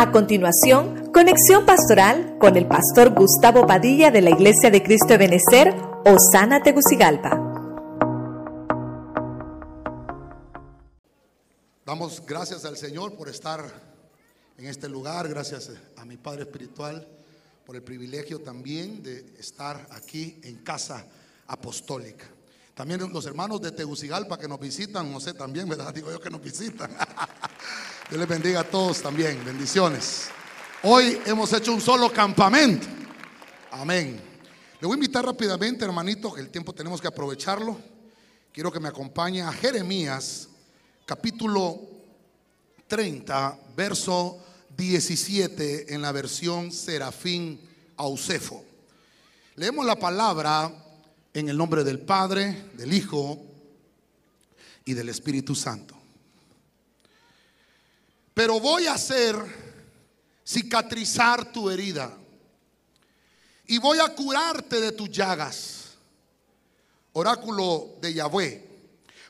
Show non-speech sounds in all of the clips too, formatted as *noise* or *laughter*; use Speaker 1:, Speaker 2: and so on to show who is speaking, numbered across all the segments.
Speaker 1: A continuación, conexión pastoral con el pastor Gustavo Padilla de la Iglesia de Cristo de Benecer, Osana Tegucigalpa.
Speaker 2: Damos gracias al Señor por estar en este lugar, gracias a mi Padre Espiritual por el privilegio también de estar aquí en casa apostólica. También los hermanos de Tegucigalpa que nos visitan, no sé también, ¿verdad? *laughs* Digo yo que nos visitan. Dios les bendiga a todos también, bendiciones. Hoy hemos hecho un solo campamento. Amén. Le voy a invitar rápidamente, hermanito, que el tiempo tenemos que aprovecharlo. Quiero que me acompañe a Jeremías, capítulo 30, verso 17 en la versión Serafín Ausefo. Leemos la palabra en el nombre del Padre, del Hijo y del Espíritu Santo. Pero voy a hacer cicatrizar tu herida y voy a curarte de tus llagas. Oráculo de Yahweh,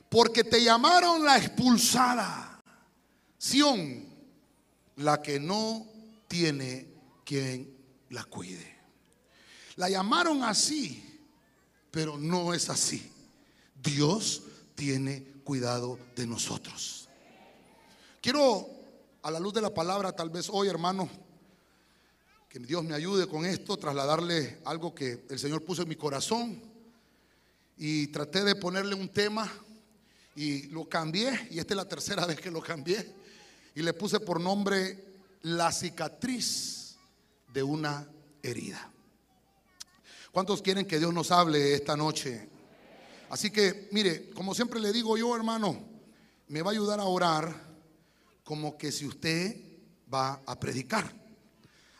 Speaker 2: porque te llamaron la expulsada, Sión, la que no tiene quien la cuide. La llamaron así pero no es así. Dios tiene cuidado de nosotros. Quiero, a la luz de la palabra, tal vez hoy, hermano, que Dios me ayude con esto, trasladarle algo que el Señor puso en mi corazón. Y traté de ponerle un tema y lo cambié, y esta es la tercera *laughs* vez que lo cambié, y le puse por nombre la cicatriz de una herida. ¿Cuántos quieren que Dios nos hable esta noche? Así que, mire, como siempre le digo yo, hermano, me va a ayudar a orar como que si usted va a predicar.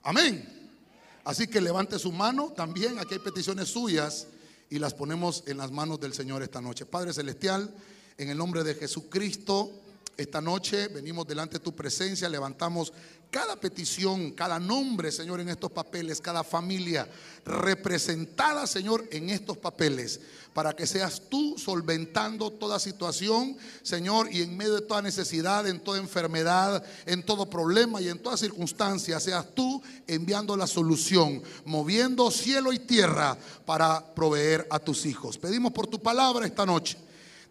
Speaker 2: Amén. Así que levante su mano también. Aquí hay peticiones suyas y las ponemos en las manos del Señor esta noche. Padre Celestial, en el nombre de Jesucristo, esta noche venimos delante de tu presencia, levantamos cada petición, cada nombre, Señor, en estos papeles, cada familia representada, Señor, en estos papeles, para que seas tú solventando toda situación, Señor, y en medio de toda necesidad, en toda enfermedad, en todo problema y en toda circunstancia, seas tú enviando la solución, moviendo cielo y tierra para proveer a tus hijos. Pedimos por tu palabra esta noche.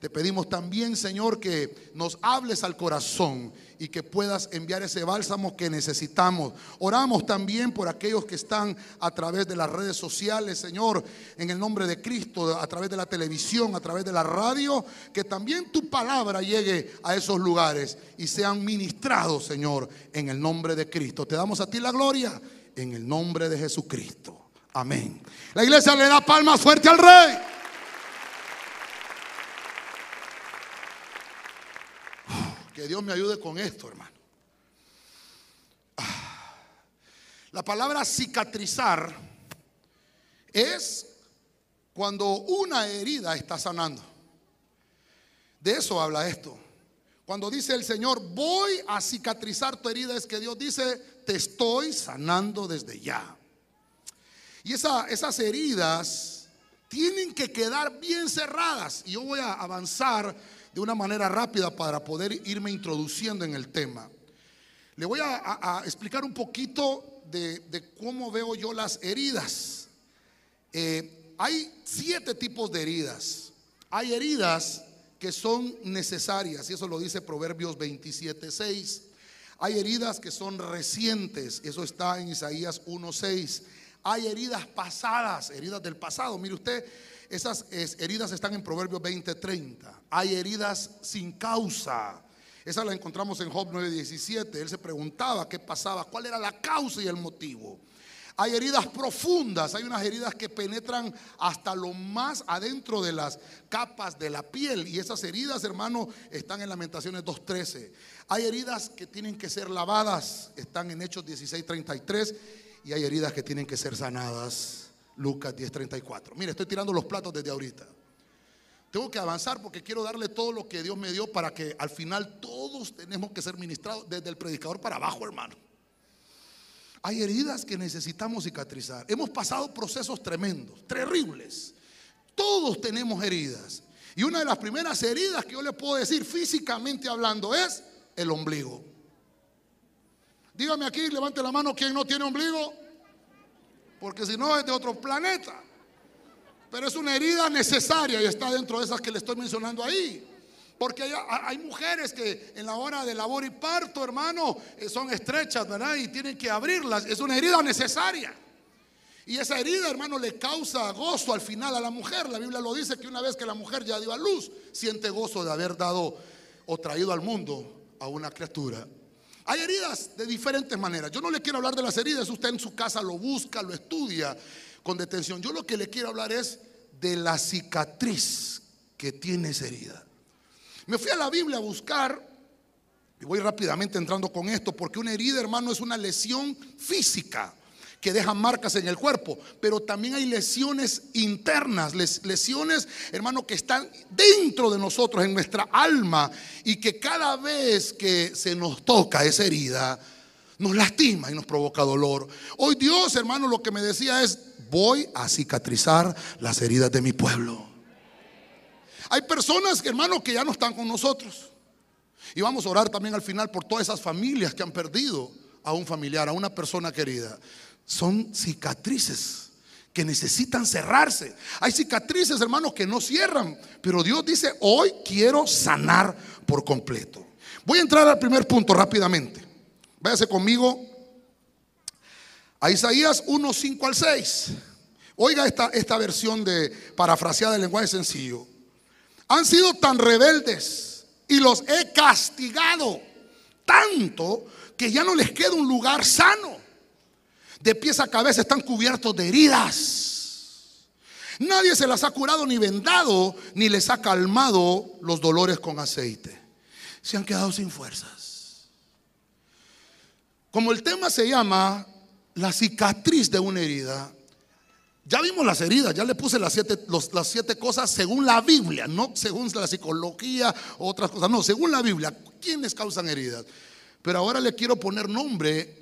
Speaker 2: Te pedimos también, Señor, que nos hables al corazón y que puedas enviar ese bálsamo que necesitamos. Oramos también por aquellos que están a través de las redes sociales, Señor, en el nombre de Cristo, a través de la televisión, a través de la radio, que también tu palabra llegue a esos lugares y sean ministrados, Señor, en el nombre de Cristo. Te damos a ti la gloria en el nombre de Jesucristo. Amén. La iglesia le da palmas fuerte al rey. Que Dios me ayude con esto, hermano. Ah. La palabra cicatrizar es cuando una herida está sanando. De eso habla esto. Cuando dice el Señor, voy a cicatrizar tu herida, es que Dios dice, te estoy sanando desde ya. Y esas heridas tienen que quedar bien cerradas. Y yo voy a avanzar de una manera rápida para poder irme introduciendo en el tema. Le voy a, explicar un poquito de, cómo veo yo las heridas. Eh, hay siete tipos de heridas. Hay heridas que son necesarias, y eso lo dice Proverbios 27, 6. Hay heridas que son recientes, eso está en Isaías 1.6. Hay heridas pasadas, heridas del pasado. Mire usted, esas heridas están en Proverbios 20:30. Hay heridas sin causa. Esa la encontramos en Job 9:17. Él se preguntaba qué pasaba, cuál era la causa y el motivo. Hay heridas profundas, hay unas heridas que penetran hasta lo más adentro de las capas de la piel. Y esas heridas, hermano, están en Lamentaciones 2.13. Hay heridas que tienen que ser lavadas, están en Hechos 16.33. Y hay heridas que tienen que ser sanadas. Lucas 10:34. Mire, estoy tirando los platos desde ahorita. Tengo que avanzar porque quiero darle todo lo que Dios me dio para que al final todos tenemos que ser ministrados desde el predicador para abajo, hermano. Hay heridas que necesitamos cicatrizar. Hemos pasado procesos tremendos, terribles. Todos tenemos heridas. Y una de las primeras heridas que yo le puedo decir físicamente hablando es el ombligo. Dígame aquí, levante la mano, ¿quién no tiene ombligo? Porque si no es de otro planeta. Pero es una herida necesaria y está dentro de esas que le estoy mencionando ahí. Porque hay, mujeres que en la hora de labor y parto, hermano, eh, son estrechas, ¿verdad? Y tienen que abrirlas. Es una herida necesaria. Y esa herida, hermano, le causa gozo al final a la mujer. La Biblia lo dice que una vez que la mujer ya dio a luz, siente gozo de haber dado o traído al mundo a una criatura. Hay heridas de diferentes maneras. Yo no le quiero hablar de las heridas, usted en su casa lo busca, lo estudia con detención. Yo lo que le quiero hablar es de la cicatriz que tiene esa herida. Me fui a la Biblia a buscar, y voy rápidamente entrando con esto, porque una herida, hermano, es una lesión física que deja marcas en el cuerpo, pero también hay lesiones internas, lesiones, hermano, que están dentro de nosotros, en nuestra alma, y que cada vez que se nos toca esa herida, nos lastima y nos provoca dolor. Hoy Dios, hermano, lo que me decía es, voy a cicatrizar las heridas de mi pueblo. Hay personas, hermanos, que ya no están con nosotros. Y vamos a orar también al final por todas esas familias que han perdido a un familiar, a una persona querida. Son cicatrices que necesitan cerrarse. Hay cicatrices, hermanos, que no cierran. Pero Dios dice, hoy quiero sanar por completo. Voy a entrar al primer punto rápidamente. Váyase conmigo a Isaías 1, 5 al 6. Oiga esta, esta versión de parafraseada del lenguaje sencillo han sido tan rebeldes y los he castigado tanto que ya no les queda un lugar sano. De pies a cabeza están cubiertos de heridas. Nadie se las ha curado ni vendado, ni les ha calmado los dolores con aceite. Se han quedado sin fuerzas. Como el tema se llama la cicatriz de una herida, ya vimos las heridas, ya le puse las siete, las siete cosas según la Biblia, no según la psicología o otras cosas, no, según la Biblia, ¿quiénes causan heridas? Pero ahora le quiero poner nombre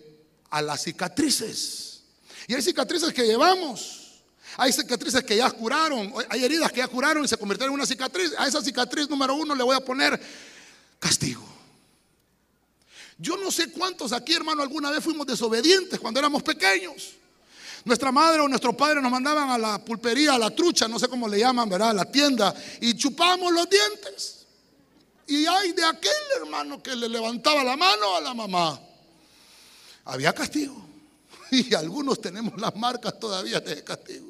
Speaker 2: a las cicatrices. Y hay cicatrices que llevamos, hay cicatrices que ya curaron, hay heridas que ya curaron y se convirtieron en una cicatriz. A esa cicatriz número uno le voy a poner castigo. Yo no sé cuántos aquí, hermano, alguna vez fuimos desobedientes cuando éramos pequeños. Nuestra madre o nuestro padre nos mandaban a la pulpería, a la trucha, no sé cómo le llaman, ¿verdad? A la tienda, y chupábamos los dientes. Y hay de aquel hermano que le levantaba la mano a la mamá. Había castigo. *laughs* Y algunos tenemos las marcas todavía de castigo.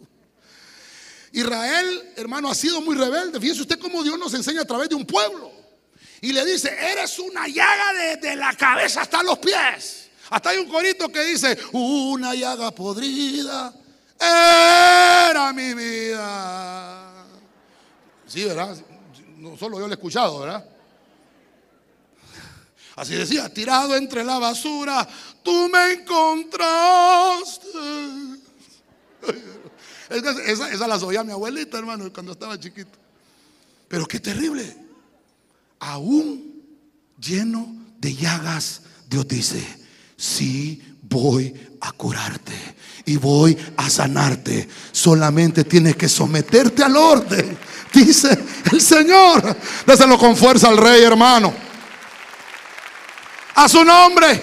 Speaker 2: Israel, hermano, ha sido muy rebelde. Fíjese usted cómo Dios nos enseña a través de un pueblo. Y le dice, eres una llaga desde la cabeza hasta los pies. Hasta hay un corito que dice, una llaga podrida era mi vida. Sí, ¿verdad? No solo yo lo he escuchado, ¿verdad? Así decía, tirado entre la basura, tú me encontraste. *laughs* Esa, esa la oía mi abuelita, hermano, cuando estaba chiquito. Pero qué terrible. Aún lleno de llagas, Dios dice, sí voy a curarte y voy a sanarte. Solamente tienes que someterte al orden, *laughs* dice el Señor. Déselo con fuerza al rey, hermano. A su nombre.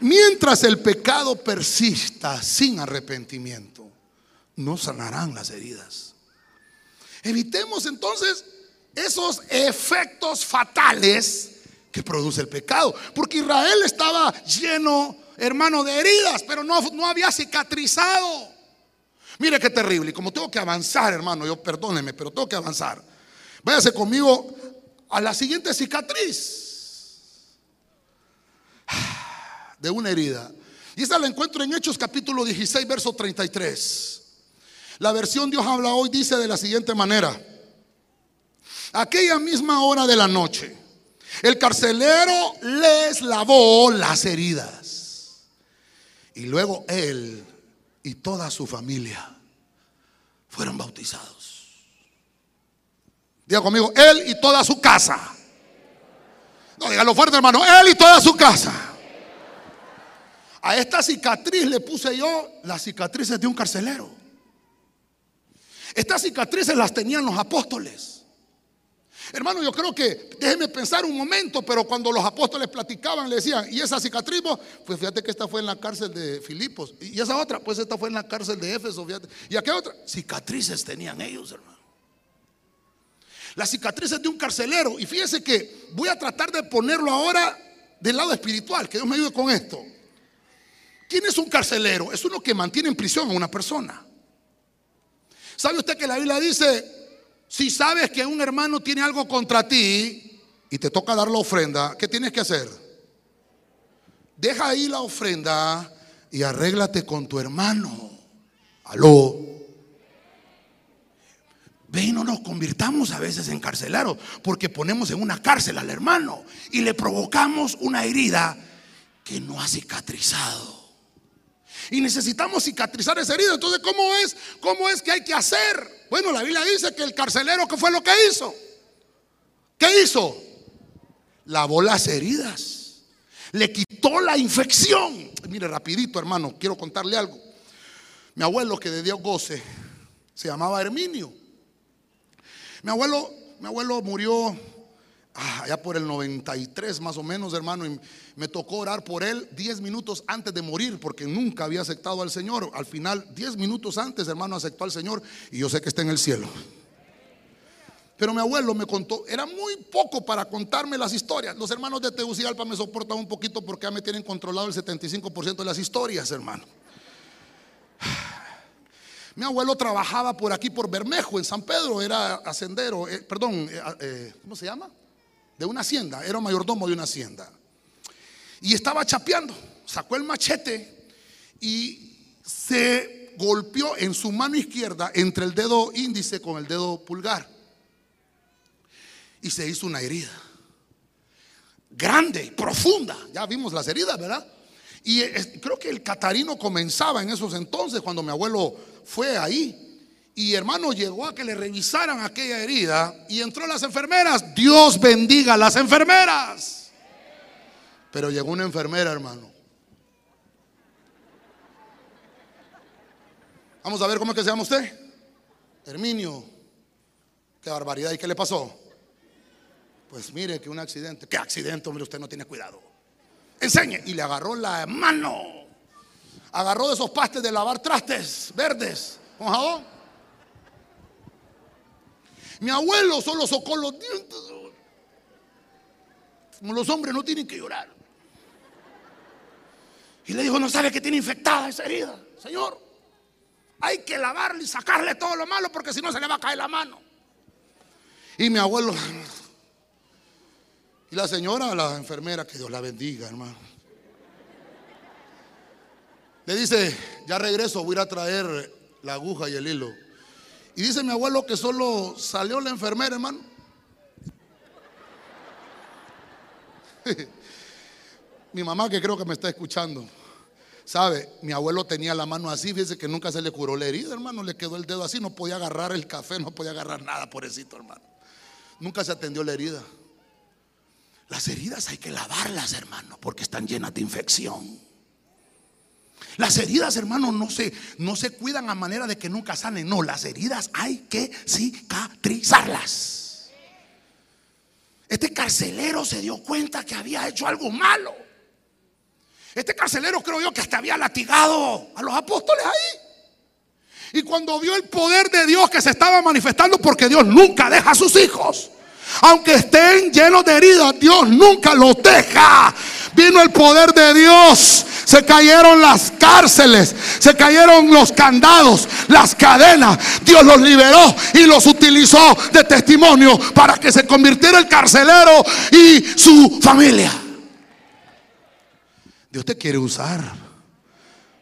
Speaker 2: Mientras el pecado persista sin arrepentimiento, no sanarán las heridas. Evitemos entonces esos efectos fatales que produce el pecado. Porque Israel estaba lleno, hermano, de heridas, pero no, no había cicatrizado. Mire qué terrible. Y como tengo que avanzar, hermano, yo perdóneme, pero tengo que avanzar. Váyase conmigo a la siguiente cicatriz de una herida. Y esta la encuentro en Hechos capítulo 16, verso 33. La versión Dios habla hoy dice de la siguiente manera. Aquella misma hora de la noche el carcelero les lavó las heridas. Y luego él y toda su familia fueron bautizados. Diga conmigo, él y toda su casa. No, dígalo fuerte, hermano. Él y toda su casa. A esta cicatriz le puse yo las cicatrices de un carcelero. Estas cicatrices las tenían los apóstoles. Hermano, yo creo que, déjeme pensar un momento, pero cuando los apóstoles platicaban, le decían, ¿y esa cicatriz? Pues fíjate que esta fue en la cárcel de Filipos. Y esa otra, pues esta fue en la cárcel de Éfeso, fíjate. ¿Y aquella otra? Cicatrices tenían ellos, hermano. Las cicatrices de un carcelero. Y fíjese que voy a tratar de ponerlo ahora del lado espiritual, que Dios me ayude con esto. ¿Quién es un carcelero? Es uno que mantiene en prisión a una persona. ¿Sabe usted que la Biblia dice, si sabes que un hermano tiene algo contra ti y te toca dar la ofrenda, ¿qué tienes que hacer? Deja ahí la ofrenda y arréglate con tu hermano. Aló. Ve y no nos convirtamos a veces en carceleros porque ponemos en una cárcel al hermano y le provocamos una herida que no ha cicatrizado. Y necesitamos cicatrizar esa herida. Entonces, ¿cómo es? ¿Cómo es que hay que hacer? Bueno, la Biblia dice que el carcelero, ¿qué fue lo que hizo? ¿Qué hizo? Lavó las heridas. Le quitó la infección. Mire, rapidito, hermano, quiero contarle algo. Mi abuelo, que de Dios goce, se llamaba Herminio. Mi abuelo, mi abuelo murió ah, ya por el 93 más o menos, hermano, y me tocó orar por él 10 minutos antes de morir, porque nunca había aceptado al Señor. Al final, 10 minutos antes, hermano, aceptó al Señor y yo sé que está en el cielo. Pero mi abuelo me contó, era muy poco para contarme las historias. Los hermanos de Tegucigalpa me soportan un poquito porque ya me tienen controlado el 75% de las historias, hermano. Mi abuelo trabajaba por aquí, por Bermejo, en San Pedro, era ascendero, eh, perdón, eh, eh, ¿cómo se llama? De una hacienda, era mayordomo de una hacienda. Y estaba chapeando, sacó el machete y se golpeó en su mano izquierda entre el dedo índice con el dedo pulgar. Y se hizo una herida. Grande, profunda. Ya vimos las heridas, ¿verdad? Y creo que el catarino comenzaba en esos entonces cuando mi abuelo fue ahí. Y hermano llegó a que le revisaran aquella herida y entró las enfermeras. Dios bendiga a las enfermeras. Pero llegó una enfermera, hermano. Vamos a ver cómo es que se llama usted. Herminio. Qué barbaridad. ¿Y qué le pasó? Pues mire que un accidente. ¿Qué accidente, hombre? Usted no tiene cuidado. Enseñe. Y le agarró la mano. Agarró de esos pastes de lavar trastes verdes con jabón. Mi abuelo solo socó los dientes. Como los hombres no tienen que llorar. Y le dijo, no sabe que tiene infectada esa herida. Señor, hay que lavarle y sacarle todo lo malo porque si no se le va a caer la mano. Y mi abuelo, y la señora, la enfermera, que Dios la bendiga, hermano. Le dice, ya regreso, voy a ir a traer la aguja y el hilo. Y dice mi abuelo que solo salió la enfermera, hermano. *laughs* mi mamá que creo que me está escuchando. ¿Sabe? Mi abuelo tenía la mano así, fíjese que nunca se le curó la herida, hermano. Le quedó el dedo así, no podía agarrar el café, no podía agarrar nada, pobrecito, hermano. Nunca se atendió la herida. Las heridas hay que lavarlas, hermano, porque están llenas de infección. Las heridas, hermano, no se, no se cuidan a manera de que nunca sanen. No, las heridas hay que cicatrizarlas. Este carcelero se dio cuenta que había hecho algo malo. Este carcelero creo yo que hasta había latigado a los apóstoles ahí. Y cuando vio el poder de Dios que se estaba manifestando, porque Dios nunca deja a sus hijos. Aunque estén llenos de heridas, Dios nunca los deja. Vino el poder de Dios. Se cayeron las cárceles, se cayeron los candados, las cadenas. Dios los liberó y los utilizó de testimonio para que se convirtiera el carcelero y su familia. Dios te quiere usar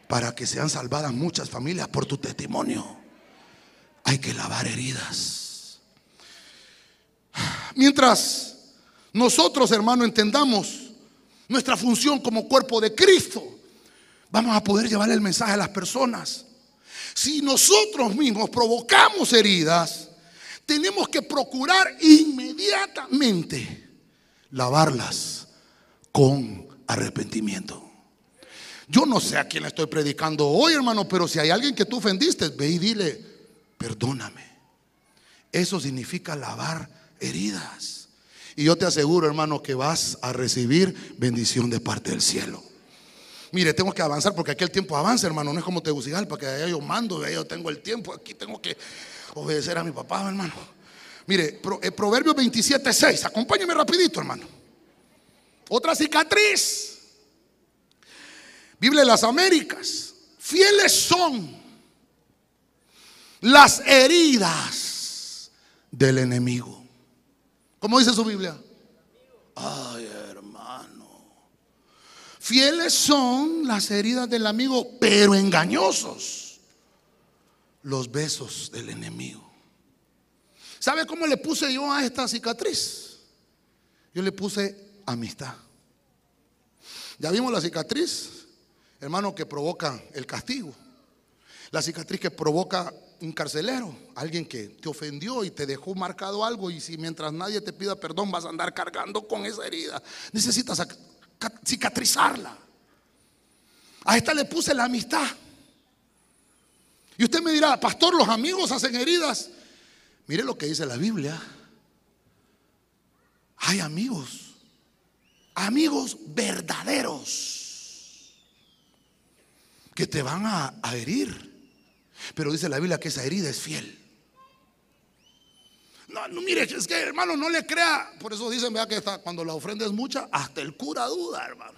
Speaker 2: para que sean salvadas muchas familias por tu testimonio. Hay que lavar heridas. Mientras nosotros, hermano, entendamos nuestra función como cuerpo de Cristo, vamos a poder llevar el mensaje a las personas. Si nosotros mismos provocamos heridas, tenemos que procurar inmediatamente lavarlas con arrepentimiento. Yo no sé a quién le estoy predicando hoy, hermano, pero si hay alguien que tú ofendiste, ve y dile, perdóname. Eso significa lavar heridas. Y yo te aseguro, hermano, que vas a recibir bendición de parte del cielo. Mire, tengo que avanzar porque aquí el tiempo avanza, hermano. No es como Tegucigalpa, que allá yo mando, allá yo tengo el tiempo. Aquí tengo que obedecer a mi papá, hermano. Mire, eh, Proverbios 27, 6. Acompáñeme rapidito, hermano. Otra cicatriz. Biblia de las Américas. Fieles son las heridas del enemigo. ¿Cómo dice su Biblia? Ay. Fieles son las heridas del amigo, pero engañosos los besos del enemigo. ¿Sabe cómo le puse yo a esta cicatriz? Yo le puse amistad. Ya vimos la cicatriz, hermano, que provoca el castigo. La cicatriz que provoca un carcelero, alguien que te ofendió y te dejó marcado algo y si mientras nadie te pida perdón vas a andar cargando con esa herida, necesitas cicatrizarla. A esta le puse la amistad. Y usted me dirá, pastor, los amigos hacen heridas. Mire lo que dice la Biblia. Hay amigos, amigos verdaderos, que te van a, a herir pero dice la Biblia que esa herida es fiel. No, no, mire, es que hermano, no le crea. Por eso dicen, vea que está, cuando la ofrenda es mucha, hasta el cura duda, hermano.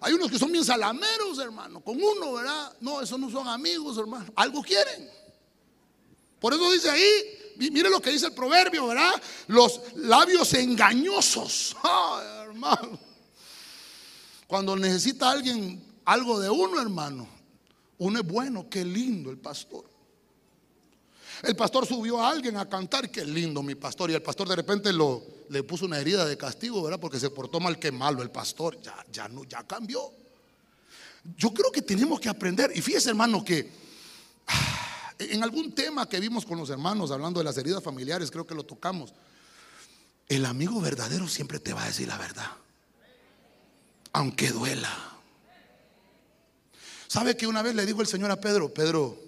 Speaker 2: Hay unos que son bien salameros, hermano. Con uno, ¿verdad? No, esos no son amigos, hermano. Algo quieren. Por eso dice ahí, mire lo que dice el proverbio, ¿verdad? Los labios engañosos. *laughs* Ay, hermano. Cuando necesita alguien algo de uno, hermano, uno es bueno, qué lindo el pastor. El pastor subió a alguien a cantar, qué lindo mi pastor. Y el pastor de repente lo, le puso una herida de castigo, ¿verdad? Porque se portó mal que malo el pastor. Ya, ya, no, ya cambió. Yo creo que tenemos que aprender. Y fíjese, hermano, que ah, en algún tema que vimos con los hermanos, hablando de las heridas familiares, creo que lo tocamos. El amigo verdadero siempre te va a decir la verdad. Aunque duela. ¿Sabe que una vez le dijo el Señor a Pedro, Pedro,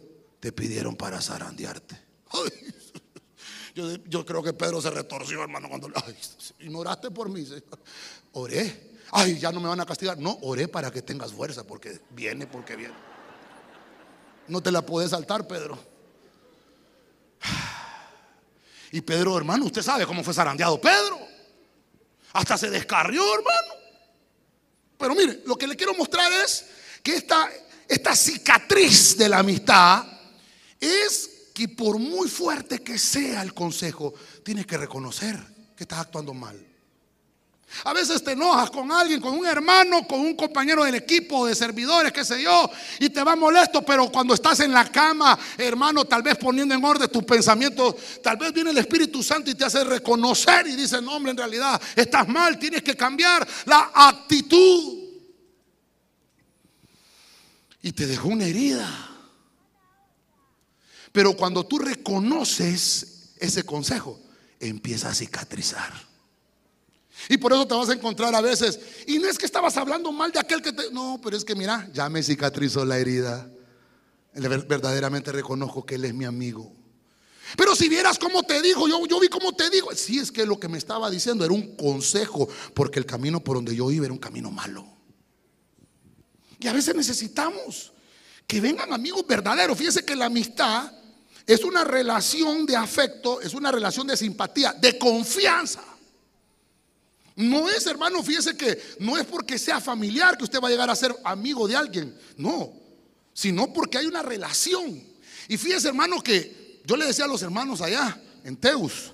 Speaker 2: te pidieron para zarandearte? yo, creo que Pedro se retorció, hermano, cuando ay, ignoraste por mí. Oré. Ay, ya no me van a castigar. No, oré para que tengas fuerza, porque viene, porque viene. No te la puedes saltar, Pedro. Y Pedro, hermano, usted sabe cómo fue zarandeado Pedro. Hasta se descarrió, hermano. Pero mire, lo que le quiero mostrar es que esta cicatriz de la amistad es que por muy fuerte que sea el consejo, tienes que reconocer que estás actuando mal. A veces te enojas con alguien, con un hermano, con un compañero del equipo de servidores, qué sé yo, y te va molesto, pero cuando estás en la cama, hermano, tal vez poniendo en orden tus pensamientos, tal vez viene el Espíritu Santo y te hace reconocer y dice, no, hombre, en realidad estás mal, tienes que cambiar la actitud y te dejó una herida. Pero cuando tú reconoces ese consejo, empieza a cicatrizar. Y por eso te vas a encontrar a veces, y no es que estabas hablando mal de aquel que te... No, pero es que mira, ya me cicatrizó la herida. Verdaderamente reconozco que Él es mi amigo. Pero si vieras cómo te dijo, yo, yo vi cómo te dijo. Sí, es que lo que me estaba diciendo era un consejo, porque el camino por donde yo iba era un camino malo. Y a veces necesitamos que vengan amigos verdaderos. Fíjese que la amistad es una relación de afecto, es una relación de simpatía, de confianza. No es, hermano, fíjese que no es porque sea familiar que usted va a llegar a ser amigo de alguien, no, sino porque hay una relación. Y fíjese, hermano, que yo le decía a los hermanos allá en Teus,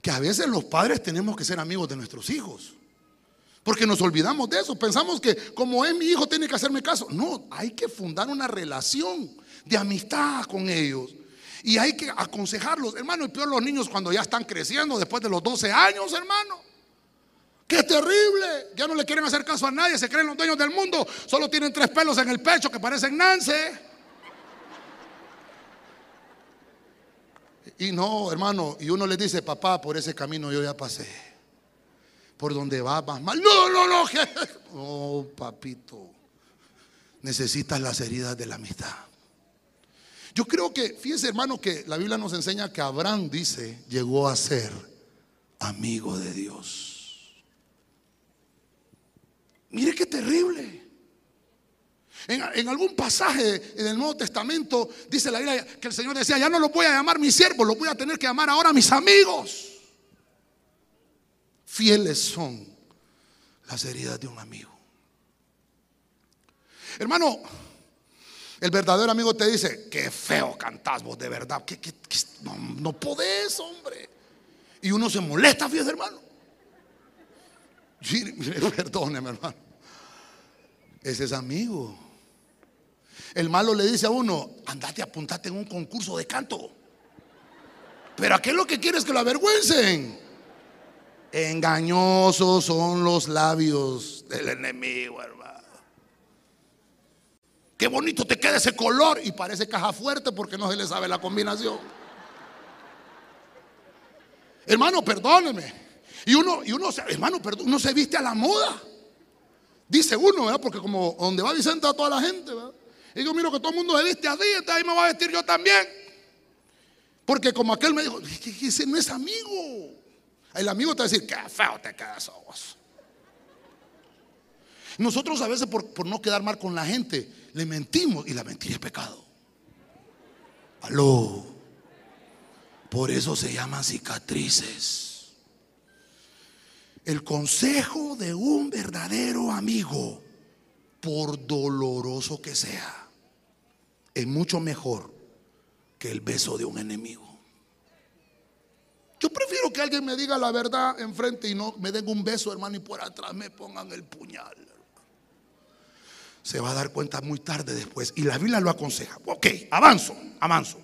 Speaker 2: que a veces los padres tenemos que ser amigos de nuestros hijos. Porque nos olvidamos de eso. Pensamos que como es mi hijo tiene que hacerme caso. No, hay que fundar una relación de amistad con ellos. Y hay que aconsejarlos. Hermano, y peor los niños cuando ya están creciendo después de los 12 años, hermano. Qué terrible. Ya no le quieren hacer caso a nadie. Se creen los dueños del mundo. Solo tienen tres pelos en el pecho que parecen Nance. Y no, hermano. Y uno le dice, papá, por ese camino yo ya pasé por donde va más mal. No, no, no. *laughs* Oh, papito. Necesitas las heridas de la amistad. Yo creo que, fíjese hermano, que la Biblia nos enseña que Abraham dice, llegó a ser amigo de Dios. Mire qué terrible. En, en, algún pasaje en el Nuevo Testamento dice la Biblia que el Señor decía, ya no los voy a llamar mis siervos, los voy a tener que llamar ahora mis amigos. Fieles son las heridas de un amigo. Hermano, el verdadero amigo te dice, qué feo cantás vos de verdad, que, no, no podés, hombre. Y uno se molesta, fíjate, hermano. *laughs* Perdóneme, hermano. Ese es amigo. El malo le dice a uno, andate, apuntate en un concurso de canto. Pero ¿a qué es lo que quieres que lo avergüencen? Engañosos son los labios del enemigo, hermano. Qué bonito te queda ese color y parece caja fuerte porque no se le sabe la combinación. Hermano, perdóneme. Y uno, y uno, hermano, perdón, uno se viste a la moda. Dice uno, ¿verdad? Porque como donde va Vicente a toda la gente, ¿verdad? Y yo miro que todo el mundo se viste así, entonces ahí me voy a vestir yo también. Porque como aquel me dijo, ese no es amigo. El amigo te va a decir, qué feo te quedas vos. Nosotros a veces por, no quedar mal con la gente, le mentimos y la mentira es pecado. Aló. Por eso se llaman cicatrices. El consejo de un verdadero amigo, por doloroso que sea, es mucho mejor que el beso de un enemigo. Yo prefiero que alguien me diga la verdad enfrente y no me den un beso, hermano, y por atrás me pongan el puñal se va a dar cuenta muy tarde después. Y la Biblia lo aconseja. Ok, avanzo, avanzo.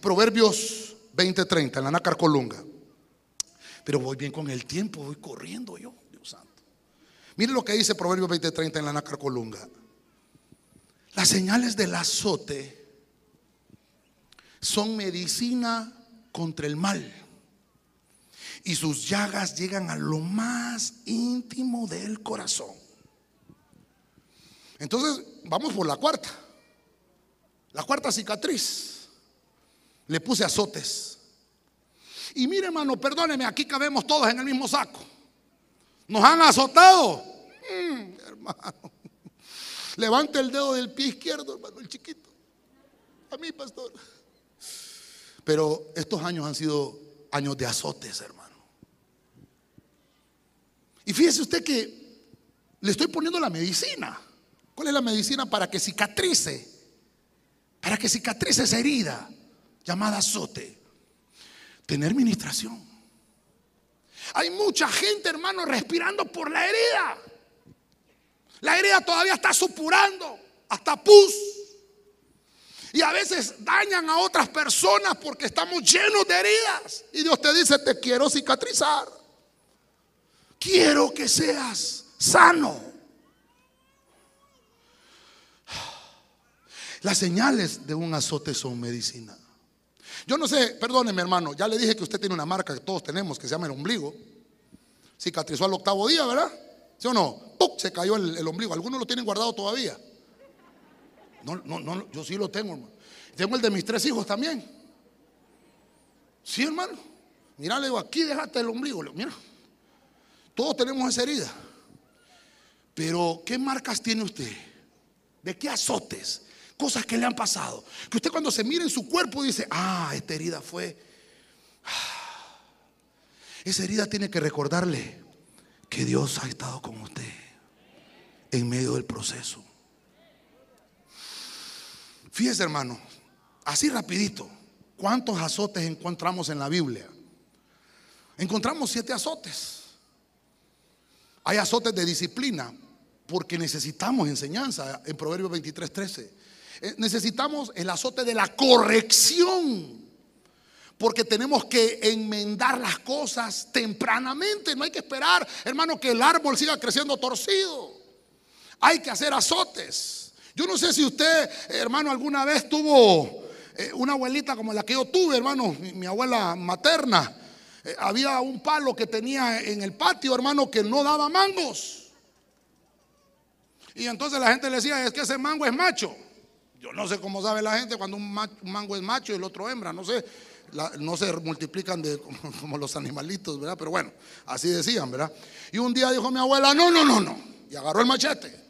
Speaker 2: Proverbios 20:30 en la nácar colunga. Pero voy bien con el tiempo, voy corriendo yo, Dios santo. Mire lo que dice Proverbios 20:30 en la nácar colunga. Las señales del azote son medicina contra el mal. Y sus llagas llegan a lo más íntimo del corazón. Entonces, vamos por la cuarta. La cuarta cicatriz. Le puse azotes. Y mire, hermano, perdóneme, aquí cabemos todos en el mismo saco. Nos han azotado. Mm, hermano. Levante el dedo del pie izquierdo, hermano, el chiquito. A mí, pastor. Pero estos años han sido años de azotes, hermano. Y fíjese usted que le estoy poniendo la medicina. ¿Cuál es la medicina para que cicatrice? Para que cicatrice esa herida llamada azote. Tener ministración. Hay mucha gente, hermano, respirando por la herida. La herida todavía está supurando, hasta pus. Y a veces dañan a otras personas porque estamos llenos de heridas. Y Dios te dice, te quiero cicatrizar. Quiero que seas sano. Las señales de un azote son medicina. Yo no sé, perdóneme hermano, ya le dije que usted tiene una marca que todos tenemos que se llama el ombligo. Cicatrizó al octavo día, ¿verdad? ¿Sí o no? Se cayó el, ombligo. Algunos lo tienen guardado todavía. No, no, no, yo sí lo tengo, hermano. Tengo el de mis tres hijos también. Sí, hermano. Mira, le digo, aquí dejaste el ombligo. Mira, todos tenemos esa herida. Pero, ¿qué marcas tiene usted? ¿De qué azotes? Cosas que le han pasado. Que usted cuando se mira en su cuerpo dice, ah, esta herida fue... Ah". Esa herida tiene que recordarle que Dios ha estado con usted en medio del proceso. Fíjese hermano, así rapidito, ¿cuántos azotes encontramos en la Biblia? Encontramos siete azotes. Hay azotes de disciplina porque necesitamos enseñanza en Proverbios 23, 13. Eh, necesitamos el azote de la corrección. Porque tenemos que enmendar las cosas tempranamente. No hay que esperar, hermano, que el árbol siga creciendo torcido. Hay que hacer azotes. Yo no sé si usted, hermano, alguna vez tuvo eh, una abuelita como la que yo tuve, hermano, mi, abuela materna. Eh, había un palo que tenía en el patio, hermano, que no daba mangos. Y entonces la gente le decía, es que ese mango es macho. Yo no sé cómo sabe la gente cuando un, mango es macho y el otro hembra, no sé. no se multiplican de, *laughs* como los animalitos, ¿verdad? Pero bueno, así decían, ¿verdad? Y un día dijo mi abuela, no, no, no, no. Y agarró el machete.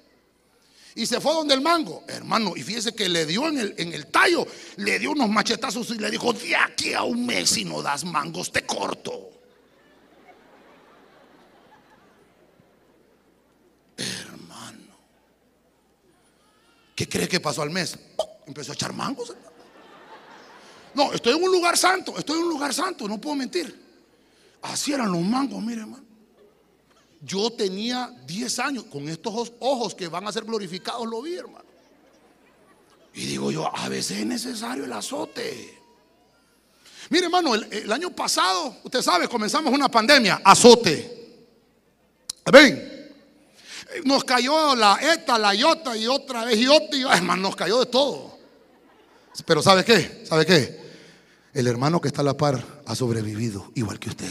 Speaker 2: Y se fue donde el mango, hermano. Y fíjese que le dio en el, en el tallo, le dio unos machetazos y le dijo, de aquí a un mes si no das mangos, te corto. Hermano. ¿Qué cree que pasó al mes? Empezó a echar mangos. No, estoy en un lugar santo, estoy en un lugar santo, no puedo mentir. Así eran los mangos, mire, hermano. Yo tenía 10 años, con estos ojos que van a ser glorificados, lo vi, hermano. Y digo yo, a veces es necesario el azote. Mire, hermano, el, año pasado, usted sabe, comenzamos una pandemia, azote. Ven. Nos cayó la ETA, la IOTA y otra vez IOTA y hermano, nos cayó de todo. Pero ¿sabe qué? ¿Sabe qué? El hermano que está a la par ha sobrevivido igual que usted.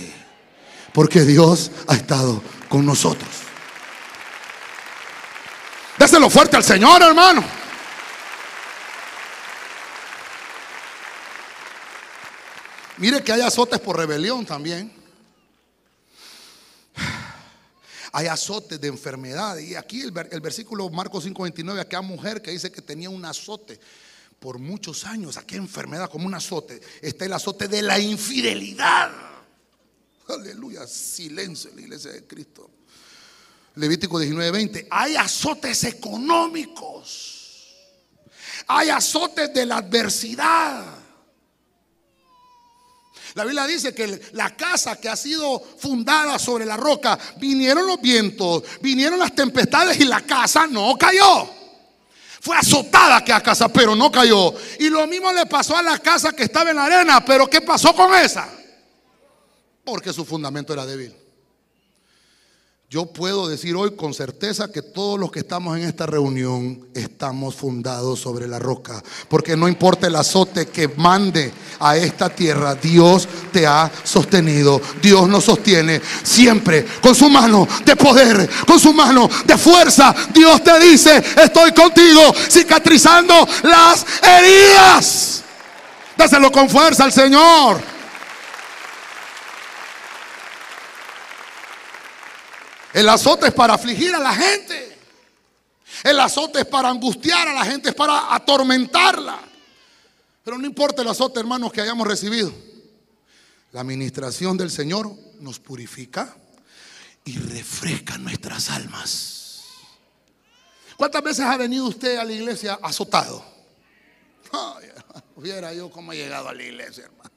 Speaker 2: Porque Dios ha estado con nosotros. Déselo fuerte al Señor, hermano. Mire que hay azotes por rebelión también. Hay azotes de enfermedad. Y aquí el, versículo Marcos 5:29, aquella mujer que dice que tenía un azote por muchos años, aquella enfermedad como un azote, está el azote de la infidelidad. Aleluya, silencio en la iglesia de Cristo. Levítico 19:20. Hay azotes económicos. Hay azotes de la adversidad. La Biblia dice que la casa que ha sido fundada sobre la roca, vinieron los vientos, vinieron las tempestades y la casa no cayó. Fue azotada que a casa, pero no cayó. Y lo mismo le pasó a la casa que estaba en la arena, pero ¿qué pasó con esa? porque su fundamento era débil. Yo puedo decir hoy con certeza que todos los que estamos en esta reunión estamos fundados sobre la roca. Porque no importa el azote que mande a esta tierra, Dios te ha sostenido. Dios nos sostiene siempre con su mano de poder, con su mano de fuerza. Dios te dice, estoy contigo, cicatrizando las heridas. Dáselo con fuerza al Señor. El azote es para afligir a la gente. El azote es para angustiar a la gente, es para atormentarla. Pero no importa el azote, hermanos, que hayamos recibido. La administración del Señor nos purifica y refresca nuestras almas. ¿Cuántas veces ha venido usted a la iglesia azotado? Ay, *laughs* hubiera yo cómo he llegado a la iglesia, hermano.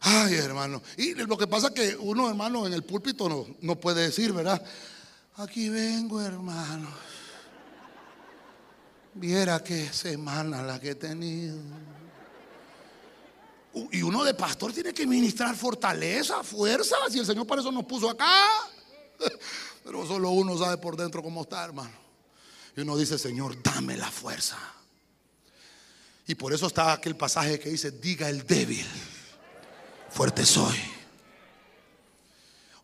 Speaker 2: Ay, hermano. Y lo que pasa es que uno, hermano, en el púlpito no, no puede decir, ¿verdad? Aquí vengo, hermano. Viera qué semana la que he tenido. Y uno de pastor tiene que ministrar fortaleza, fuerza. Si el Señor para eso nos puso acá. *laughs* Pero solo uno sabe por dentro cómo está, hermano. Y uno dice, Señor, dame la fuerza. Y por eso está aquel pasaje que dice, diga el débil fuerte soy.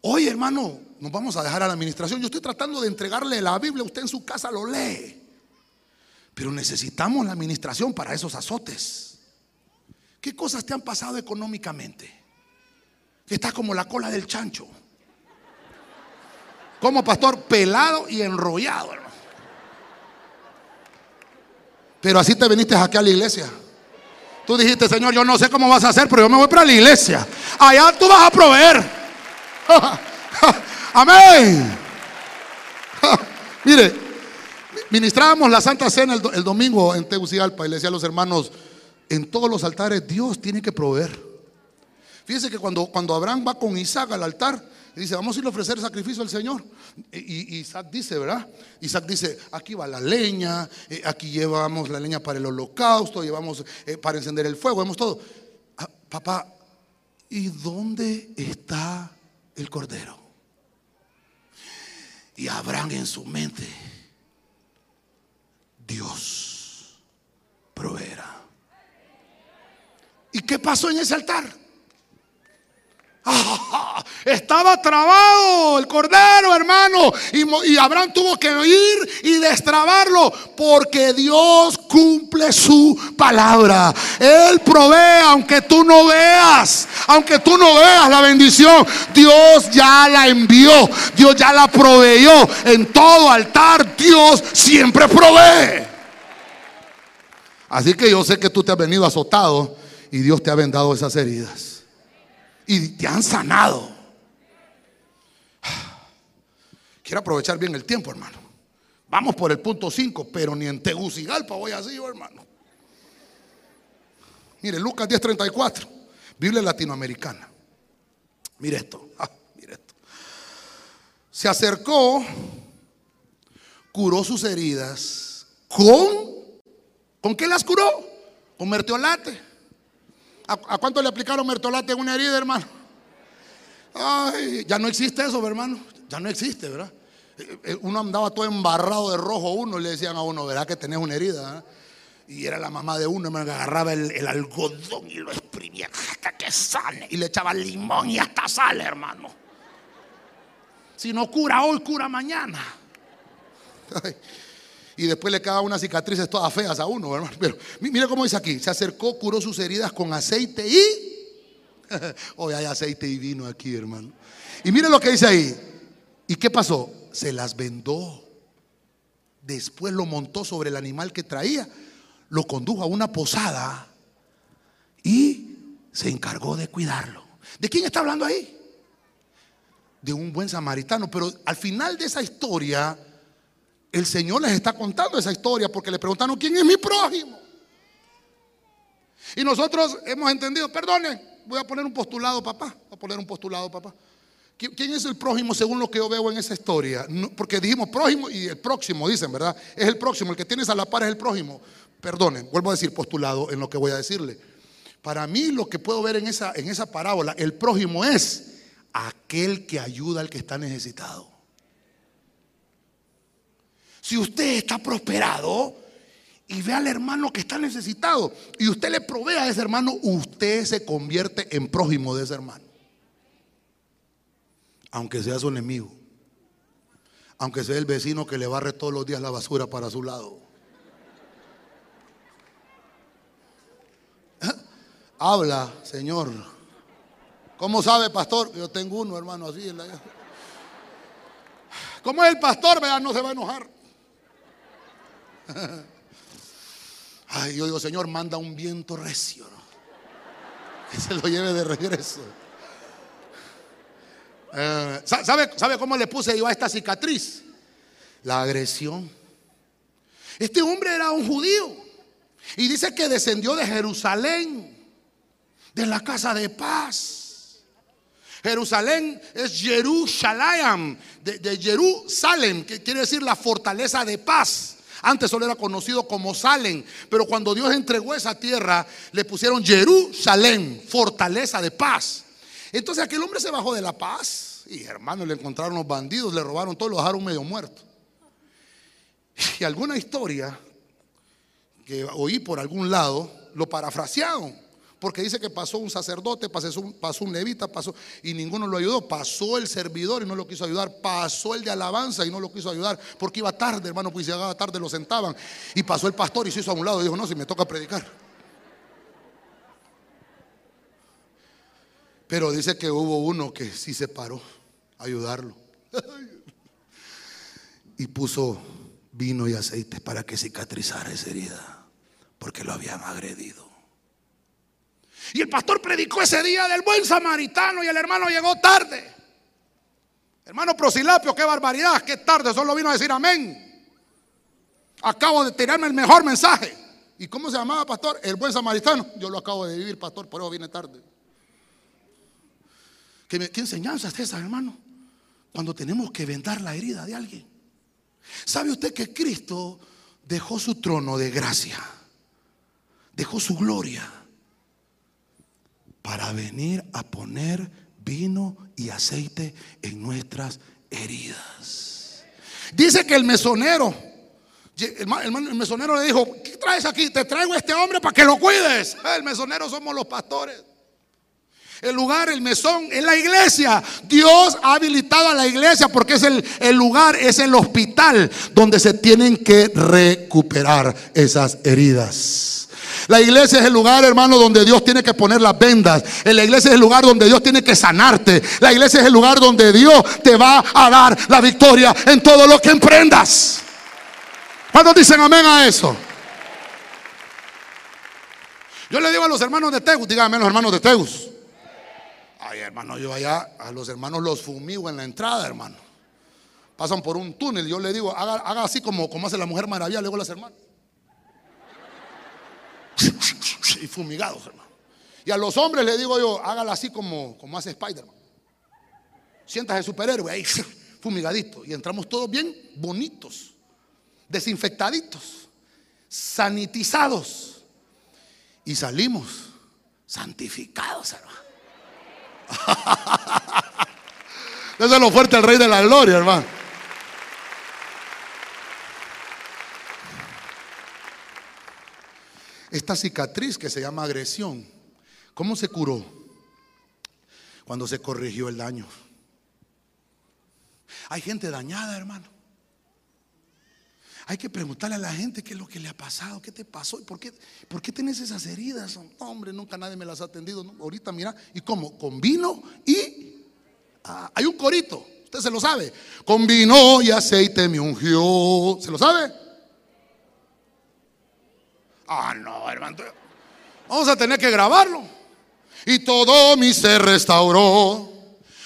Speaker 2: Hoy, hermano, nos vamos a dejar a la administración. Yo estoy tratando de entregarle la Biblia, usted en su casa lo lee. Pero necesitamos la administración para esos azotes. ¿Qué cosas te han pasado económicamente? Que está como la cola del chancho. Como pastor, pelado y enrollado, Pero así te viniste aquí a la iglesia. Tú dijiste, Señor, yo no sé cómo vas a hacer, pero yo me voy para la iglesia. Allá tú vas a proveer. *laughs* Amén. *laughs* Mire, ministrábamos la Santa Cena el, domingo en Tegucigalpa y le decía a los hermanos, en todos los altares Dios tiene que proveer. Fíjense que cuando, cuando Abraham va con Isaac al altar, y dice, vamos a ir a ofrecer sacrificio al Señor. Y, Isaac dice, ¿verdad? Isaac dice, aquí va la leña, eh, aquí llevamos la leña para el holocausto, llevamos eh, para encender el fuego, vemos todo. Ah, papá, ¿y dónde está el cordero? Y Abraham en su mente, Dios proveerá. ¿Y qué pasó en ese altar? Ah, estaba trabado el cordero, hermano. Y, Abraham tuvo que ir y destrabarlo. Porque Dios cumple su palabra. Él provee aunque tú no veas. Aunque tú no veas la bendición. Dios ya la envió. Dios ya la proveyó. En todo altar Dios siempre provee. Así que yo sé que tú te has venido azotado y Dios te ha vendado esas heridas y te han sanado. Quiero aprovechar bien el tiempo, hermano. Vamos por el punto 5, pero ni en Tegucigalpa voy así yo, hermano. Mire, Lucas 10:34, Biblia latinoamericana. Mire esto, *laughs* ah, mire esto. Se acercó, curó sus heridas con, ¿con qué las curó? Con mertiolate. ¿A, cuánto le aplicaron mertolate en una herida, hermano? Ay, ya no existe eso, hermano. Ya no existe, ¿verdad? Eh, eh, uno andaba todo embarrado de rojo uno y le decían a uno, ¿verdad que tenés una herida? Y era la mamá de uno, me agarraba el, algodón y lo exprimía hasta que sale. Y le echaba limón y hasta sale, hermano. Si no cura hoy, cura mañana. Y después le quedaban unas cicatrices todas feas a uno, hermano. Pero mire cómo dice aquí, se acercó, curó sus heridas con aceite y... *laughs* Hoy hay aceite y vino aquí, hermano. Y mire lo que dice ahí. ¿Y qué pasó? Se las vendó. Después lo montó sobre el animal que traía, lo condujo a una posada y se encargó de cuidarlo. ¿De quién está hablando ahí? De un buen samaritano. Pero al final de esa historia el Señor les está contando esa historia porque le preguntaron, ¿quién es mi prójimo? Y nosotros hemos entendido, perdone, voy a poner un postulado, papá, voy a poner un postulado, papá. ¿Quién es el prójimo según lo que yo veo en esa historia? porque dijimos prójimo y el próximo, dicen, ¿verdad? Es el próximo, el que tienes a la par es el prójimo. Perdonen, vuelvo a decir postulado en lo que voy a decirle. Para mí lo que puedo ver en esa, en esa parábola, el prójimo es aquel que ayuda al que está necesitado. Si usted está prosperado y ve al hermano que está necesitado y usted le provee a ese hermano, usted se convierte en prójimo de ese hermano. Aunque sea su enemigo. Aunque sea el vecino que le barre todos los días la basura para su lado. ¿Eh? Habla, Señor. ¿Cómo sabe, pastor? Yo tengo uno, hermano, así. En la... ¿Cómo es el pastor? Vea, no se va a enojar. Ay, yo digo, Señor, manda un viento recio, que se lo lleve de regreso. Eh, ¿sabe, ¿Sabe cómo le puse yo a esta cicatriz? La agresión. Este hombre era un judío y dice que descendió de Jerusalén, de la casa de paz. Jerusalén es Jerusalén, de, de Jerusalén, que quiere decir la fortaleza de paz. Antes solo era conocido como Salem, pero cuando Dios entregó esa tierra, le pusieron Jerusalén, fortaleza de paz. Entonces aquel hombre se bajó de la paz y hermano, le encontraron los bandidos, le robaron todo, lo dejaron medio muerto. Y alguna historia que oí por algún lado, lo parafrasearon. Porque dice que pasó un sacerdote, pasó un, pasó un levita, pasó y ninguno lo ayudó. Pasó el servidor y no lo quiso ayudar. Pasó el de alabanza y no lo quiso ayudar porque iba tarde, hermano, pues si llegaba tarde lo sentaban. Y pasó el pastor y se hizo a un lado y dijo, no, si me toca predicar. Pero dice que hubo uno que sí se paró ayudarlo. *laughs* y puso vino y aceite para que cicatrizara esa herida, porque lo habían agredido. Y el pastor predicó ese día del buen samaritano y el hermano llegó tarde. Hermano Prosilapio, qué barbaridad, qué tarde, solo vino a decir amén. Acabo de tirarme el mejor mensaje. ¿Y cómo se llamaba, pastor? El buen samaritano. Yo lo acabo de vivir, pastor, por eso vine tarde. ¿Qué, qué enseñanza es esa, hermano? Cuando tenemos que vendar la herida de alguien. ¿Sabe usted que Cristo dejó su trono de gracia? Dejó su gloria para venir a poner vino y aceite en nuestras heridas. Dice que el mesonero, el, mesonero le dijo, ¿qué traes aquí? Te traigo a este hombre para que lo cuides. El mesonero somos los pastores. El lugar, el mesón, es la iglesia. Dios ha habilitado a la iglesia porque es el, el, lugar, es el hospital donde se tienen que recuperar esas heridas. La iglesia es el lugar, hermano, donde Dios tiene que poner las vendas. La iglesia es el lugar donde Dios tiene que sanarte. La iglesia es el lugar donde Dios te va a dar la victoria en todo lo que emprendas. ¿Cuántos dicen amén a eso? Yo le digo a los hermanos de Tegus, díganme los hermanos de Tegus. Hermano, yo allá a los hermanos los fumigo en la entrada, hermano. Pasan por un túnel, yo le digo, haga, así como, como hace la mujer maravilla, a las hermanas. *laughs* Y fumigados, hermano. Y a los hombres le digo yo, hágala así como, como hace Spider-Man. Siéntase superhéroe ahí, *laughs* fumigadito. Y entramos todos bien bonitos, desinfectaditos, sanitizados. Y salimos santificados, hermano. Eso es lo fuerte el rey de la gloria, hermano. Esta cicatriz que se llama agresión, ¿cómo se curó? Cuando se corrigió el daño. Hay gente dañada, hermano. Hay que preguntarle a la gente qué es lo que le ha pasado, qué te pasó, por qué, por qué tienes esas heridas. No, hombre, nunca nadie me las ha atendido. Ahorita mira, ¿y cómo? Con vino y... Ah, hay un corito, usted se lo sabe. Con vino y aceite me ungió. ¿Se lo sabe? Ah, no, hermano. Vamos a tener que grabarlo. Y todo mi ser restauró.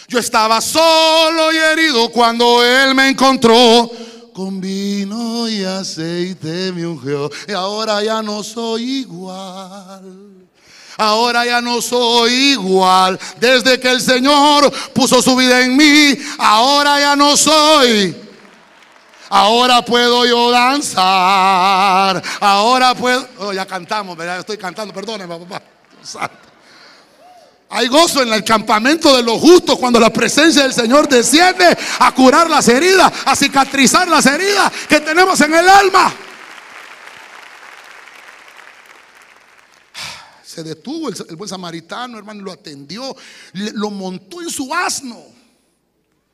Speaker 2: Yo estaba solo y herido cuando Él me encontró con vino y aceite me ungió. Y ahora ya no soy igual. Ahora ya no soy igual. Desde que el Señor puso su vida en mí, ahora ya no soy. Ahora puedo yo danzar. Ahora puedo. Oh, ya cantamos. Estoy cantando, perdóneme, papá. Santo. Hay gozo en el campamento de los justos cuando la presencia del Señor desciende a curar las heridas, a cicatrizar las heridas que tenemos en el alma. Se detuvo el, buen samaritano, hermano, lo atendió, lo montó en su asno.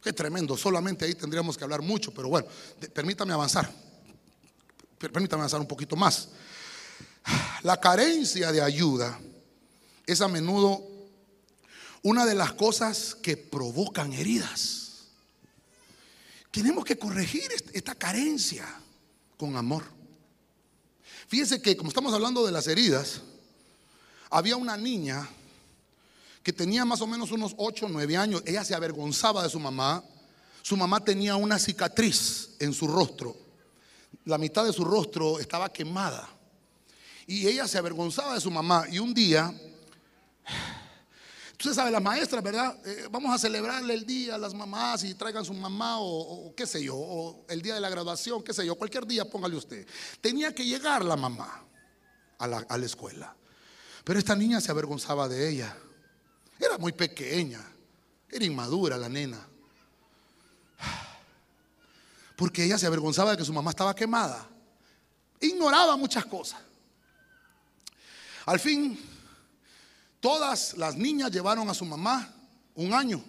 Speaker 2: Qué tremendo, solamente ahí tendríamos que hablar mucho, pero bueno, permítame avanzar. Permítame avanzar un poquito más. La carencia de ayuda es a menudo una de las cosas que provocan heridas. Tenemos que corregir esta carencia con amor. Fíjense que como estamos hablando de las heridas, había una niña que tenía más o menos unos 8 o 9 años. Ella se avergonzaba de su mamá. Su mamá tenía una cicatriz en su rostro. La mitad de su rostro estaba quemada. Y ella se avergonzaba de su mamá. Y un día Usted sabe, las maestras, ¿verdad? Eh, vamos a celebrarle el día a las mamás y traigan su mamá o, qué sé yo, o el día de la graduación, qué sé yo, cualquier día póngale usted. Tenía que llegar la mamá a la, a la escuela. Pero esta niña se avergonzaba de ella. Era muy pequeña, era inmadura la nena. Porque ella se avergonzaba de que su mamá estaba quemada. Ignoraba muchas cosas. Al fin Todas las niñas llevaron a su mamá un año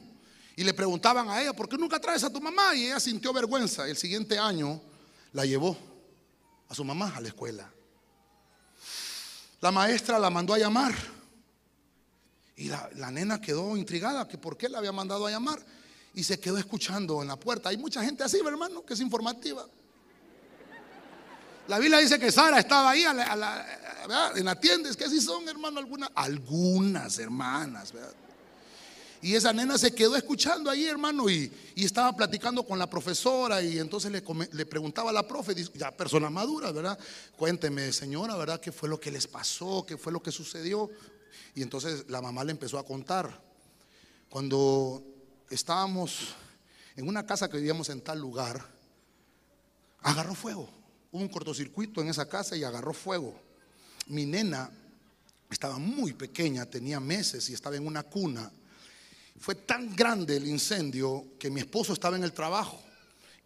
Speaker 2: y le preguntaban a ella, ¿por qué nunca traes a tu mamá? Y ella sintió vergüenza. El siguiente año la llevó a su mamá a la escuela. La maestra la mandó a llamar y la, nena quedó intrigada que por qué la había mandado a llamar y se quedó escuchando en la puerta. Hay mucha gente así, hermano, que es informativa. La Biblia dice que Sara estaba ahí en la tienda. Es que así son, hermano, algunas, algunas hermanas. Y esa nena se quedó escuchando ahí, hermano, y, estaba platicando con la profesora. Y entonces le, le, preguntaba a la profe, ya persona madura, ¿verdad? Cuénteme, señora, ¿verdad? ¿Qué fue lo que les pasó? ¿Qué fue lo que sucedió? Y entonces la mamá le empezó a contar. Cuando estábamos en una casa que vivíamos en tal lugar, agarró fuego hubo un cortocircuito en esa casa y agarró fuego. Mi nena estaba muy pequeña, tenía meses y estaba en una cuna. Fue tan grande el incendio que mi esposo estaba en el trabajo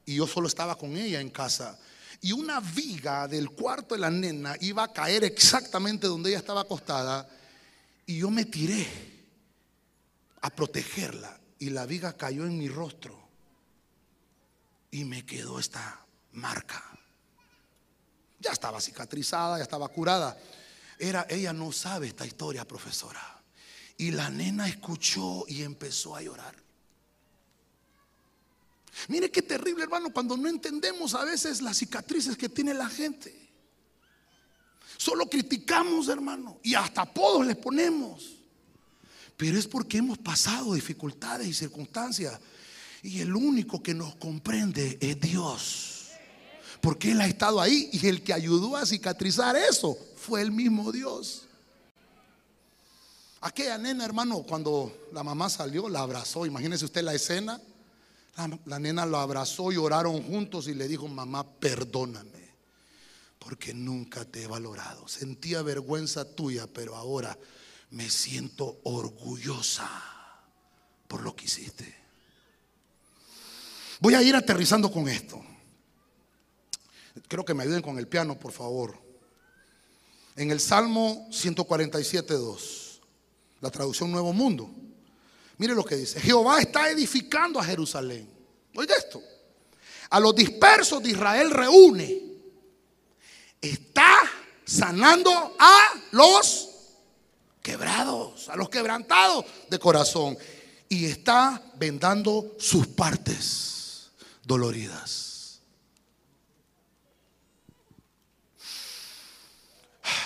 Speaker 2: y yo solo estaba con ella en casa. Y una viga del cuarto de la nena iba a caer exactamente donde ella estaba acostada y yo me tiré a protegerla y la viga cayó en mi rostro y me quedó esta marca. Ya estaba cicatrizada, ya estaba curada. Era, ella no sabe esta historia, profesora. Y la nena escuchó y empezó a llorar. Mire qué terrible, hermano, cuando no entendemos a veces las cicatrices que tiene la gente. Solo criticamos, hermano, y hasta apodos le ponemos. Pero es porque hemos pasado dificultades y circunstancias. Y el único que nos comprende es Dios. Porque Él ha estado ahí y el que ayudó a cicatrizar eso fue el mismo Dios. Aquella nena, hermano, cuando la mamá salió, la abrazó. Imagínese usted la escena. La, nena lo abrazó y oraron juntos y le dijo, mamá, perdóname, porque nunca te he valorado. Sentía vergüenza tuya, pero ahora me siento orgullosa por lo que hiciste. Voy a ir aterrizando con esto. Creo que me ayuden con el piano, por favor. En el Salmo 147, 2, la traducción Nuevo Mundo. Mire lo que dice. Jehová está edificando a Jerusalén. Oiga esto. A los dispersos de Israel reúne. Está sanando a los quebrados, a los quebrantados de corazón. Y está vendando sus partes doloridas.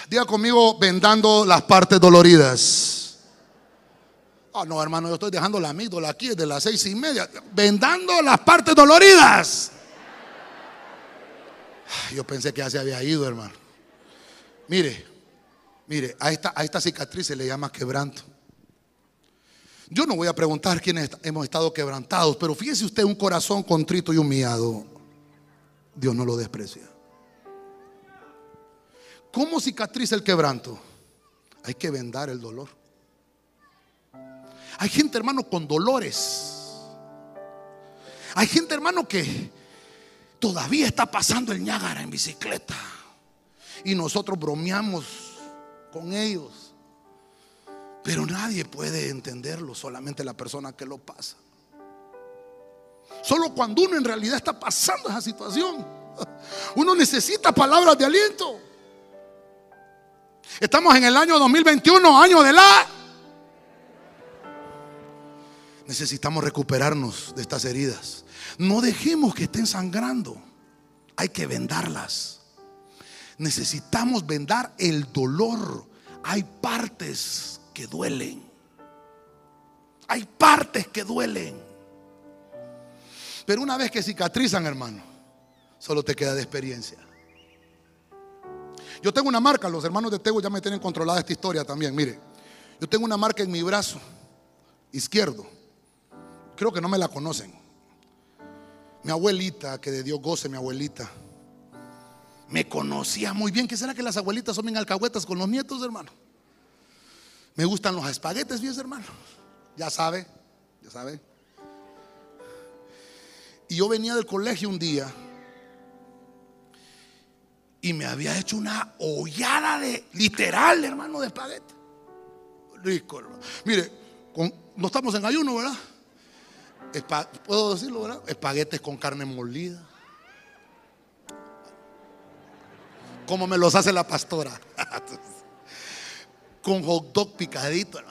Speaker 2: Diga conmigo, vendando las partes doloridas. Ah, no, hermano, yo estoy dejando la amígdala aquí desde las seis y media, vendando las partes doloridas. Yo pensé que ya se había ido, hermano. Mire, mire, a esta, a esta cicatriz se le llama quebranto. Yo no voy a preguntar quiénes hemos estado quebrantados, pero fíjese usted un corazón contrito y humillado. Dios no lo desprecia. ¿Cómo cicatriza el quebranto? Hay que vendar el dolor. Hay gente, hermano, con dolores. Hay gente, hermano, que todavía está pasando el Ñágara en bicicleta. Y nosotros bromeamos con ellos. Pero nadie puede entenderlo, solamente la persona que lo pasa. Solo cuando uno en realidad está pasando esa situación, *laughs* uno necesita palabras de aliento. Estamos en el año 2021, año de la necesitamos recuperarnos de estas heridas. No dejemos que estén sangrando. Hay que vendarlas. Necesitamos vendar el dolor. Hay partes que duelen. Hay partes que duelen. Pero una vez que cicatrizan, hermano, solo te queda de experiencia. Yo tengo una marca, los hermanos de Tego ya me tienen controlada esta historia también. Mire, yo tengo una marca en mi brazo izquierdo creo que no me la conocen. Mi abuelita, que de Dios goce mi abuelita, me conocía muy bien. ¿Qué será que las abuelitas son bien alcahuetas con los nietos, hermano? Me gustan los espaguetes, bien, hermano. Ya sabe, ya sabe. Y yo venía del colegio un día y me había hecho una hollada de literal, hermano, de espaguete. Rico, hermano. Mire, no estamos en ayuno, ¿verdad? puedo decirlo, ¿verdad? Espaguetes con carne molida. Como me los hace la pastora. *laughs* con hot dog picadito.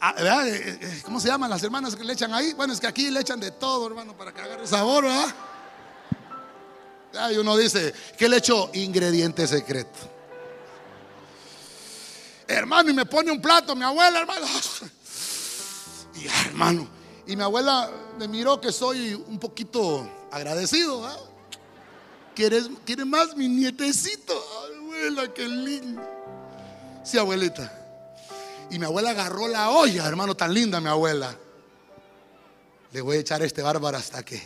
Speaker 2: Ah, eh, eh, ¿Cómo se llaman las hermanas que le echan ahí? Bueno, es que aquí le echan de todo, hermano, para que agarre sabor, ¿verdad? Y uno dice, ¿qué le echo? Ingrediente secreto. Hermano, y me pone un plato, mi abuela, hermano. *laughs* Y hermano, y mi abuela me miró que soy un poquito agradecido. ¿ah? ¿Quieres, ¿Quiere más mi nietecito? abuela, qué lindo. Sí, abuelita. Y mi abuela agarró la olla, hermano, tan linda mi abuela. Le voy a echar este bárbaro hasta que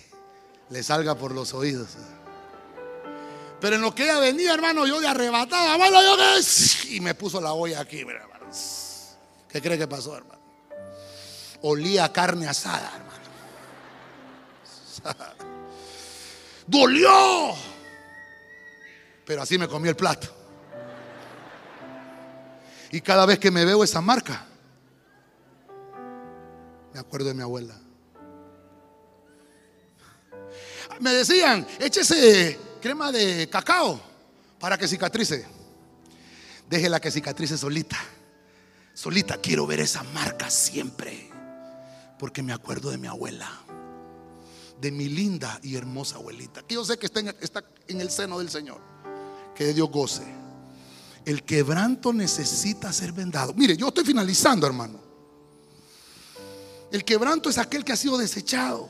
Speaker 2: le salga por los oídos. Pero en lo que ella venía, hermano, yo de arrebatada, abuela, yo Y me puso la olla aquí, hermano. ¿Qué cree que pasó, hermano? olía carne asada, hermano. *laughs* Dolió. Pero así me comí el plato. Y cada vez que me veo esa marca, Me acuerdo de mi abuela. Me decían, échese crema de cacao para que cicatrice. Déjela que cicatrice solita. Solita quiero ver esa marca siempre. Porque me acuerdo de mi abuela. De mi linda y hermosa abuelita. Que yo sé que está en, está en el seno del Señor. Que Dios goce. El quebranto necesita ser vendado. Mire, yo estoy finalizando, hermano. El quebranto es aquel que ha sido desechado.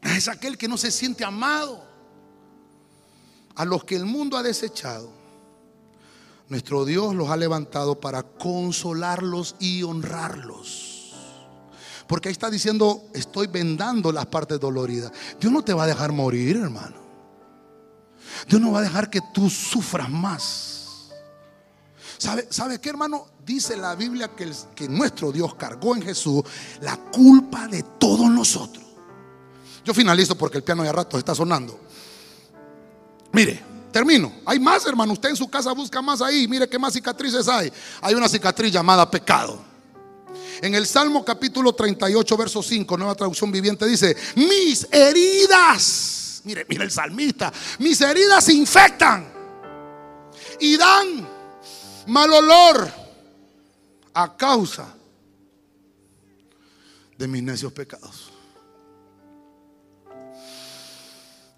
Speaker 2: Es aquel que no se siente amado. A los que el mundo ha desechado, nuestro Dios los ha levantado para consolarlos y honrarlos. Porque ahí está diciendo, estoy vendando las partes doloridas. Dios no te va a dejar morir, hermano. Dios no va a dejar que tú sufras más. ¿Sabe, ¿Sabe qué, hermano? Dice la Biblia que, que nuestro Dios cargó en Jesús la culpa de todos nosotros. Yo finalizo porque el piano ya rato está sonando. Mire, termino. Hay más, hermano. Usted en su casa busca más ahí. Mire qué más cicatrices hay. Hay una cicatriz llamada pecado. En el Salmo capítulo 38, verso 5, nueva traducción viviente, dice, mis heridas, mire, mire el salmista, mis heridas se infectan y dan mal olor a causa de mis necios pecados.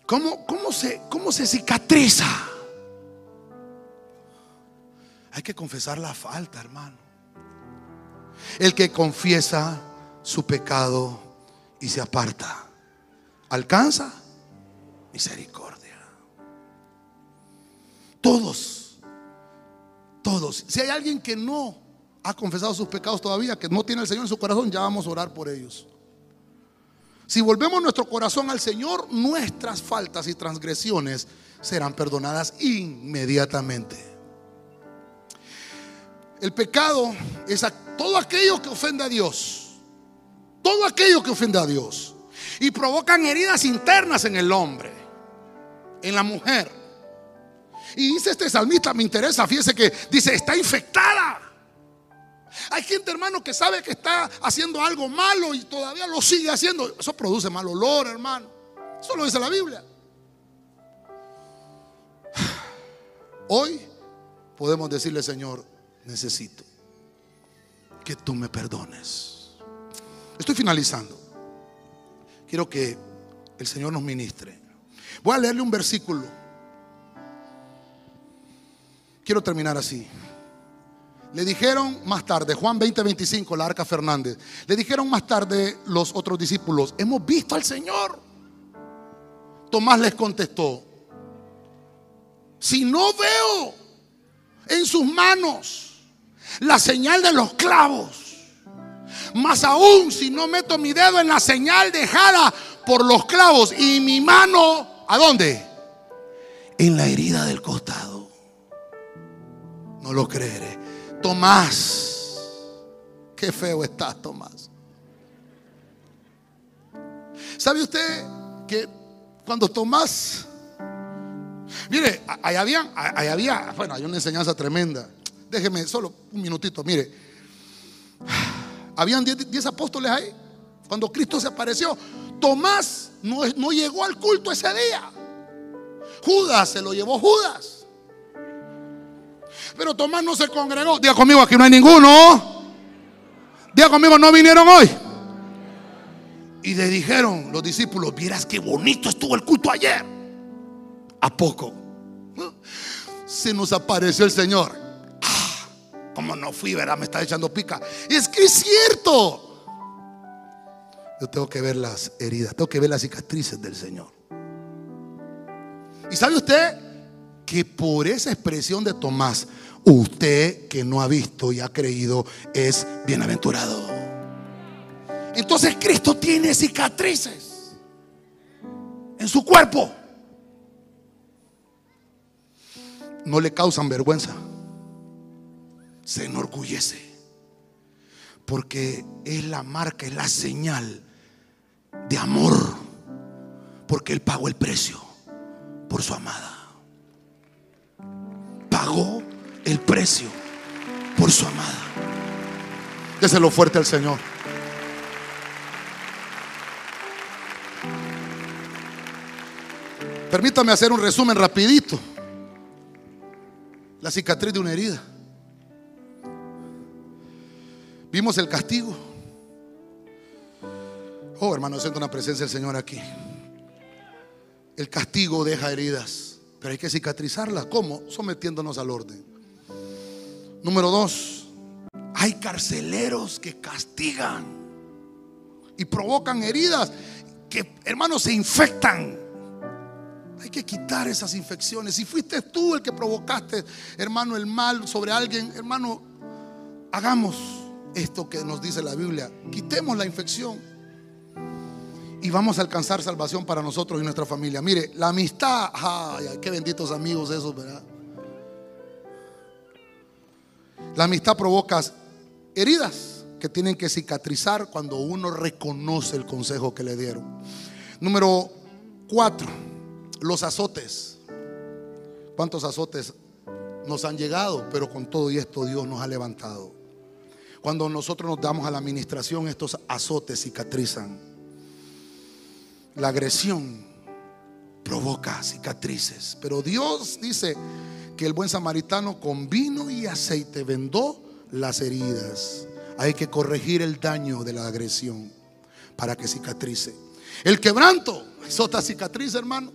Speaker 2: ¿Cómo, cómo, se, ¿Cómo se cicatriza? Hay que confesar la falta, hermano. El que confiesa su pecado y se aparta, alcanza misericordia. Todos, todos. Si hay alguien que no ha confesado sus pecados todavía, que no tiene el Señor en su corazón, ya vamos a orar por ellos. Si volvemos nuestro corazón al Señor, nuestras faltas y transgresiones serán perdonadas inmediatamente. El pecado es todo aquello que ofende a Dios. Todo aquello que ofende a Dios. Y provocan heridas internas en el hombre, en la mujer. Y dice este salmista, me interesa, fíjese que dice, está infectada. Hay gente, hermano, que sabe que está haciendo algo malo y todavía lo sigue haciendo. Eso produce mal olor, hermano. Eso lo dice la Biblia. Hoy podemos decirle, Señor, necesito que tú me perdones. Estoy finalizando. Quiero que el Señor nos ministre. Voy a leerle un versículo. Quiero terminar así. Le dijeron más tarde, Juan 20, 25, la arca Fernández. Le dijeron más tarde los otros discípulos, hemos visto al Señor. Tomás les contestó, si no veo en sus manos la señal de los clavos, más aún si no meto mi dedo en la señal dejada por los clavos y mi mano, ¿a dónde? En la herida del costado. No lo creeré. Tomás. Qué feo estás, Tomás. ¿Sabe usted que cuando Tomás, mire, ahí había, ahí había, bueno, hay una enseñanza tremenda. Déjeme solo un minutito, mire. Habían 10 apóstoles ahí. Cuando Cristo se apareció, Tomás no, no llegó al culto ese día. Judas se lo llevó Judas. Pero Tomás no se congregó. Diga conmigo, aquí no hay ninguno. Diga conmigo, no vinieron hoy. Y le dijeron los discípulos, vieras qué bonito estuvo el culto ayer. ¿A poco? Se nos apareció el Señor. Ah, como no fui, ¿verdad? Me está echando pica. Es que es cierto. Yo tengo que ver las heridas, tengo que ver las cicatrices del Señor. ¿Y sabe usted que por esa expresión de Tomás, usted que no ha visto y ha creído es bienaventurado. Entonces Cristo tiene cicatrices en su cuerpo. No le causan vergüenza. Se enorgullece. Porque es la marca, es la señal de amor. Porque Él pagó el precio por su amada. el precio por su amada. Déselo fuerte al Señor. Permítame hacer un resumen rapidito. La cicatriz de una herida. Vimos el castigo. Oh, hermano, siento una presencia del Señor aquí. El castigo deja heridas, pero hay que cicatrizarlas. ¿Cómo? Sometiéndonos al orden. Número dos, hay carceleros que castigan y provocan heridas que, hermanos, se infectan. Hay que quitar esas infecciones. Si fuiste tú el que provocaste, hermano, el mal sobre alguien, hermano, hagamos esto que nos dice la Biblia. Quitemos la infección y vamos a alcanzar salvación para nosotros y nuestra familia. Mire, la amistad, ay, qué benditos amigos esos, ¿verdad? La amistad provoca heridas que tienen que cicatrizar cuando uno reconoce el consejo que le dieron. Número cuatro, los azotes. ¿Cuántos azotes nos han llegado? Pero con todo y esto Dios nos ha levantado. Cuando nosotros nos damos a la administración, estos azotes cicatrizan. La agresión provoca cicatrices. Pero Dios dice que el buen samaritano con vino y aceite vendó las heridas. Hay que corregir el daño de la agresión para que cicatrice. El quebranto es otra cicatriz, hermano.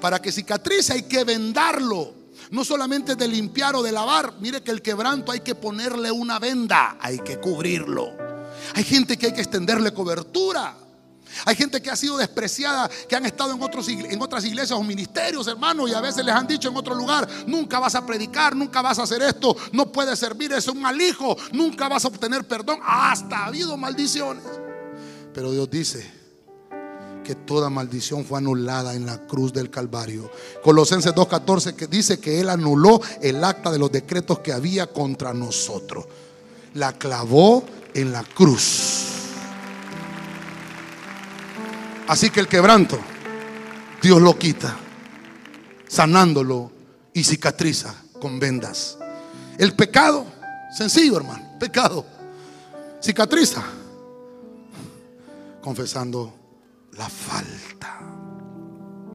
Speaker 2: Para que cicatrice hay que vendarlo. No solamente de limpiar o de lavar. Mire que el quebranto hay que ponerle una venda. Hay que cubrirlo. Hay gente que hay que extenderle cobertura. Hay gente que ha sido despreciada, que han estado en, otros, en otras iglesias o ministerios, hermano, y a veces les han dicho en otro lugar, nunca vas a predicar, nunca vas a hacer esto, no puedes servir, es un mal hijo, nunca vas a obtener perdón. Hasta ha habido maldiciones. Pero Dios dice que toda maldición fue anulada en la cruz del Calvario. Colosenses 2.14 que dice que Él anuló el acta de los decretos que había contra nosotros. La clavó en la cruz. Así que el quebranto, Dios lo quita, sanándolo y cicatriza con vendas. El pecado, sencillo hermano, pecado, cicatriza, confesando la falta.